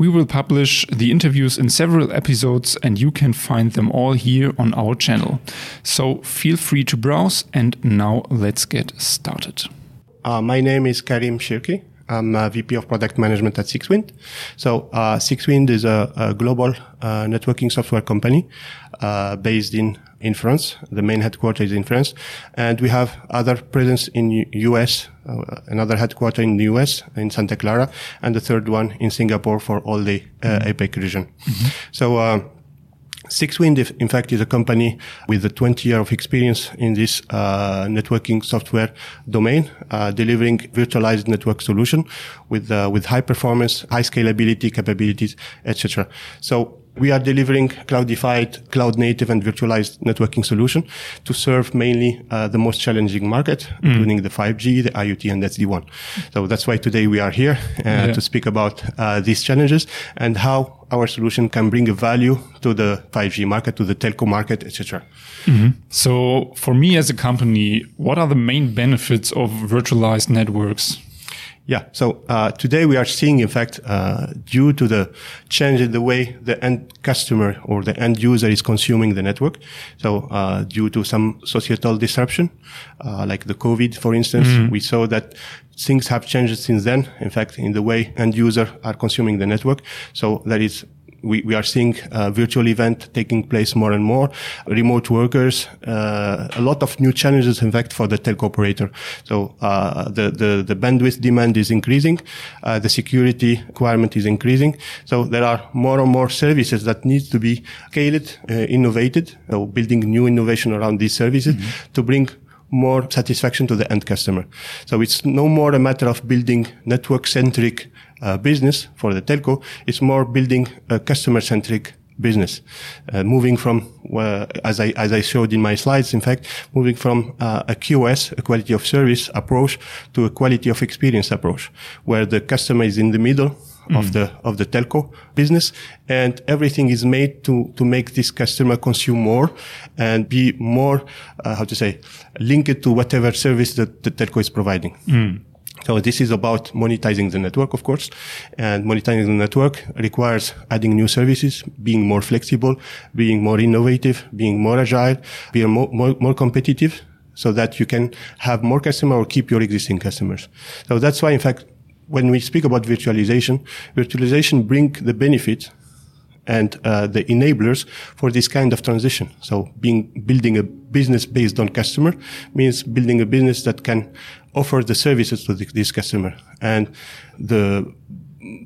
We will publish the interviews in several episodes, and you can find them all here on our channel. So feel free to browse, and now let's get started. Uh, my name is Karim Mchirki. I'm a VP of Product Management at 6Wind. So uh, 6Wind is a, a global uh, networking software company uh, based in in France. The main headquarters is in France, and we have other presence in U- US, uh, another headquarter in the US in Santa Clara, and the third one in Singapore for all the uh, APEC region. So. 6Wind, in fact, is a company with a 20 year of experience in this uh, networking software domain, uh, delivering virtualized network solution with uh, with high performance, high scalability capabilities, etc. So we are delivering cloudified, cloud native, and virtualized networking solution to serve mainly uh, the most challenging market, including the 5G, the IoT, and SD-WAN. So that's why today we are here uh, Yeah. to speak about uh, these challenges and how our solution can bring a value to the 5G market, to the telco market, etc. Mm-hmm. So, for me as a company, what are the main benefits of virtualized networks? Yeah. So uh, today we are seeing, in fact, uh, due to the change in the way the end customer or the end user is consuming the network. So uh, due to some societal disruption, uh, like the COVID, for instance, we saw that things have changed since then. In fact, in the way end user are consuming the network. So that is we, we are seeing uh, virtual event taking place more and more, remote workers, uh, a lot of new challenges, in fact, for the telco operator. So uh, the, the the bandwidth demand is increasing, uh, the security requirement is increasing. So there are more and more services that need to be scaled, uh, innovated, uh, building new innovation around these services to bring more satisfaction to the end customer. So it's no more a matter of building network centric uh, business for the telco. It's more building a customer centric business, uh, moving from, uh, as I as I showed in my slides, in fact, moving from uh, a QoS, a quality of service approach, to a quality of experience approach, where the customer is in the middle of the of the telco business, and everything is made to to make this customer consume more and be more uh, how to say linked to whatever service that the telco is providing. So this is about monetizing the network, of course, and monetizing the network requires adding new services, being more flexible, being more innovative, being more agile, being more, more, more competitive so that you can have more customer or keep your existing customers. So that's why, in fact, when we speak about virtualization, virtualization bring the benefit and uh, the enablers for this kind of transition. So being building a business based on customer means building a business that can offer the services to the, this customer. And the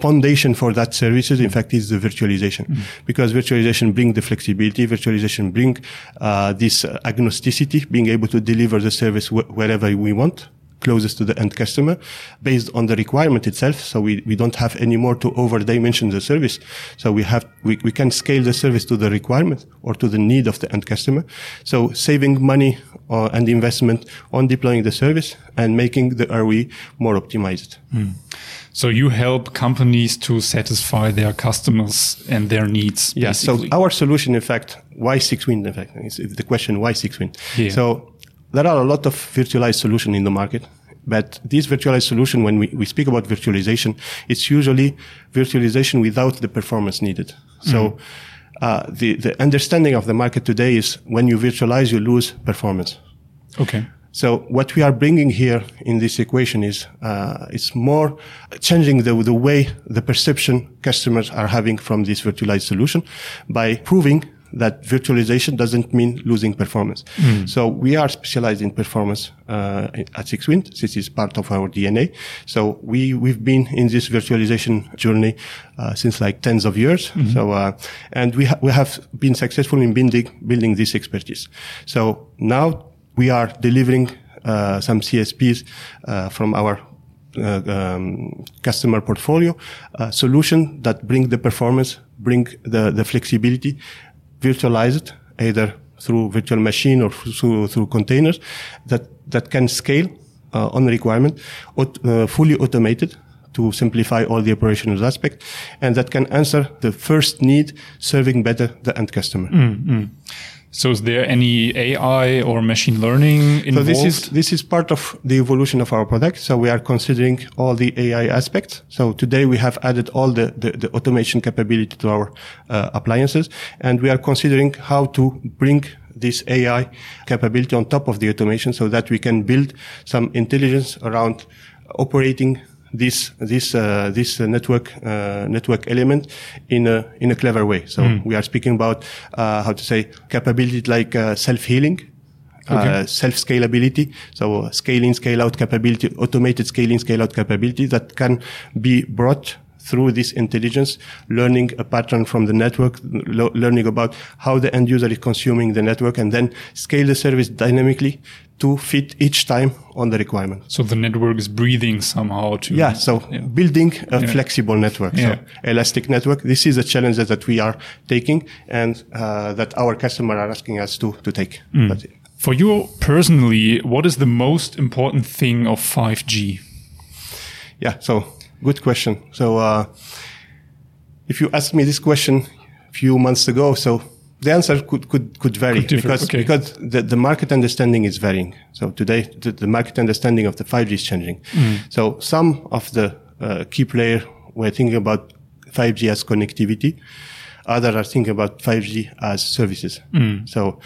foundation for that services, in fact, is the virtualization, because virtualization bring the flexibility, virtualization bring uh, this agnosticity, being able to deliver the service wh- wherever we want closest to the end customer based on the requirement itself. So we, we don't have any more to over dimension the service. So we have, we, we can scale the service to the requirement or to the need of the end customer. So saving money uh, and investment on deploying the service and making the ROE more optimized. So, you help companies to satisfy their customers and their needs. Yeah. So our solution, in fact, why 6Wind? In fact, is the question why 6Wind. Yeah. So there are a lot of virtualized solution in the market. But this virtualized solution, when we, we speak about virtualization, it's usually virtualization without the performance needed. So, uh, the, the understanding of the market today is when you virtualize, you lose performance. okay. So what we are bringing here in this equation is uh, it's more changing the the way the perception customers are having from this virtualized solution by proving that virtualization doesn't mean losing performance. So we are specialized in performance uh, at 6Wind. This is part of our DNA. So we we've been in this virtualization journey uh, since like tens of years. So uh, and we ha- we have been successful in building building this expertise. So now we are delivering uh, some CSPs uh, from our uh, um, customer portfolio, a solution that bring the performance, bring the, the flexibility, virtualize it either through virtual machine or through, through containers that, that can scale uh, on requirement, aut- uh, fully automated to simplify all the operational aspect and that can answer the first need serving better the end customer. So is there any AI or machine learning involved? So this is this is part of the evolution of our product. So we are considering all the AI aspects. So today we have added all the, the, the automation capability to our uh, appliances, and we are considering how to bring this AI capability on top of the automation so that we can build some intelligence around operating this this uh, this uh, network uh, network element in a in a clever way. So we are speaking about uh, how to say capability like uh, self healing. Uh, self scalability, so scaling, scale out capability, automated scaling, scale out capability that can be brought through this intelligence, learning a pattern from the network, learning about how the end user is consuming the network, and then scale the service dynamically to fit each time on the requirement. so the network is breathing somehow to Yeah, so building a flexible network, Yeah. so elastic network. This is a challenge that we are taking and uh, that our customer are asking us to to take. Mm. For you personally, what is the most important thing of 5G? Yeah, so good question. So uh, if you asked me this question a few months ago, so the answer could could could vary Could because okay. because the, the market understanding is varying. So today the, the market understanding of the 5G is changing. Mm. So some of the uh, key players were thinking about 5G as connectivity. Others are thinking about 5G as services. Mm. So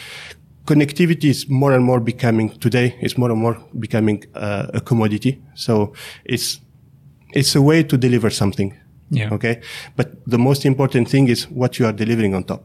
connectivity is more and more becoming today is more and more becoming uh, a commodity. So it's it's a way to deliver something. Yeah. Okay. But the most important thing is what you are delivering on top.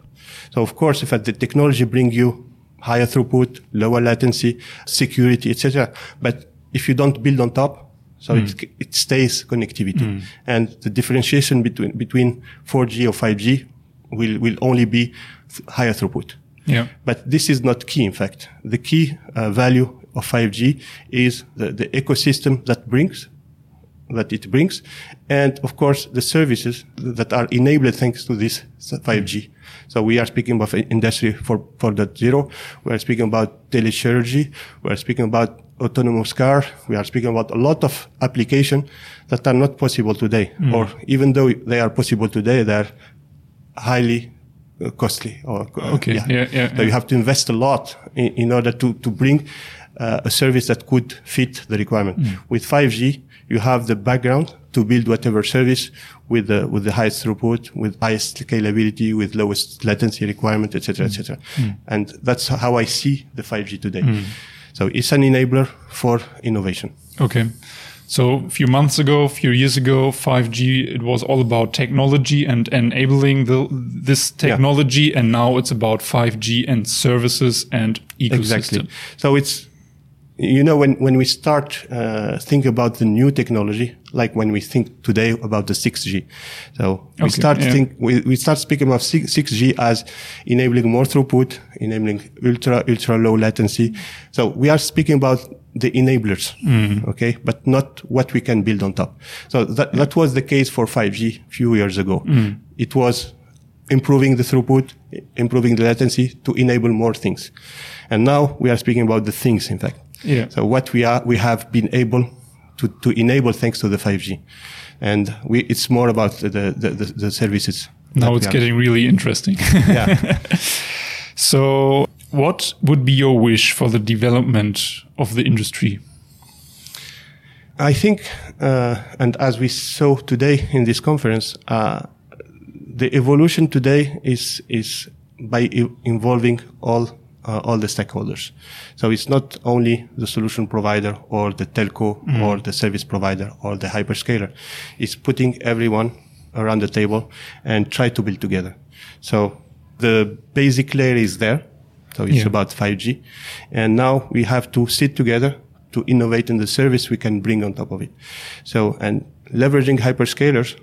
So of course, if the technology bring you higher throughput, lower latency, security, etc. But if you don't build on top, so it, it stays connectivity. And the differentiation between, between 4G or 5G will, will only be th- higher throughput. Yeah. But this is not key, in fact. The key uh, value of 5G is the, the ecosystem that brings, that it brings, and of course the services that are enabled thanks to this 5G. So we are speaking about industry 4, 4.0. We are speaking about telechirurgy. We are speaking about autonomous car. We are speaking about a lot of applications that are not possible today, or even though they are possible today, they are highly uh, costly or uh, Okay. Yeah, yeah, so yeah. you have to invest a lot in, in order to, to bring uh, a service that could fit the requirement. Mm. With 5G, you have the background to build whatever service with the, with the highest throughput, with highest scalability, with lowest latency requirement, etc., etc. Mm. And that's how I see the 5G today. So it's an enabler for innovation. Okay. So a few months ago, a few years ago, 5G, it was all about technology and enabling the, this technology. And now it's about 5G and services and ecosystem. Exactly. So it's, you know, when, when we start, uh, think about the new technology, like when we think today about the 6G. So we Okay, start yeah. think, we, we start speaking about 6, 6G as enabling more throughput, enabling ultra, ultra low latency. So we are speaking about the enablers. Okay. But not what we can build on top. So that, that was the case for 5G a few years ago. It was improving the throughput, improving the latency to enable more things. And now we are speaking about the things, in fact. Yeah. So what we are, we have been able to, to enable thanks to the 5G. And we, it's more about the, the, the, the services. Now it's getting really interesting. yeah. so what would be your wish for the development of the industry? I think, uh, and as we saw today in this conference, uh, the evolution today is is by involving all uh, all the stakeholders. So it's not only the solution provider or the telco or the service provider or the hyperscaler. It's putting everyone around the table and try to build together. So The basic layer is there. So it's Yeah. about 5G. And now we have to sit together to innovate in the service we can bring on top of it. So, and leveraging hyperscalers,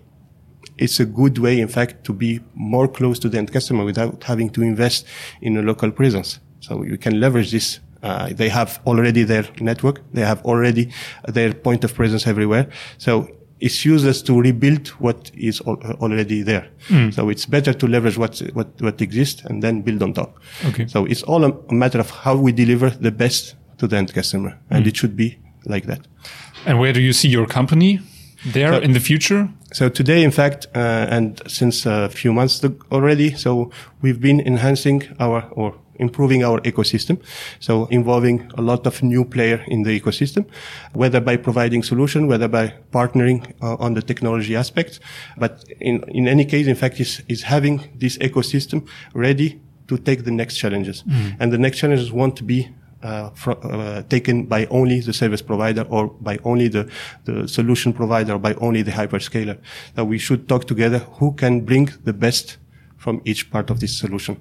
it's a good way, in fact, to be more close to the end customer without having to invest in a local presence. So you can leverage this. Uh, they have already their network. They have already their point of presence everywhere. So it's useless to rebuild what is al- already there. So it's better to leverage what, what, what exists and then build on top. Okay. So it's all a, a matter of how we deliver the best to the end customer. And it should be like that. And where do you see your company there So- in the future? So today, in fact, uh, and since a few months already, so we've been enhancing our or improving our ecosystem. So involving a lot of new player in the ecosystem, whether by providing solution, whether by partnering uh, on the technology aspect. But in, in any case, in fact, is, is having this ecosystem ready to take the next challenges. And the next challenges won't be uh, fro- uh, taken by only the service provider or by only the, the solution provider or by only the hyperscaler. That we should talk together who can bring the best from each part of this solution.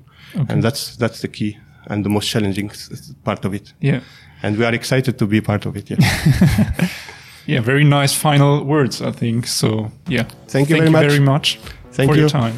And that's, that's the key and the most challenging part of it. Yeah. And we are excited to be part of it. Yeah. Yeah, very nice final words, I think. So, yeah. Thank you very much. very much Thank for your you. time.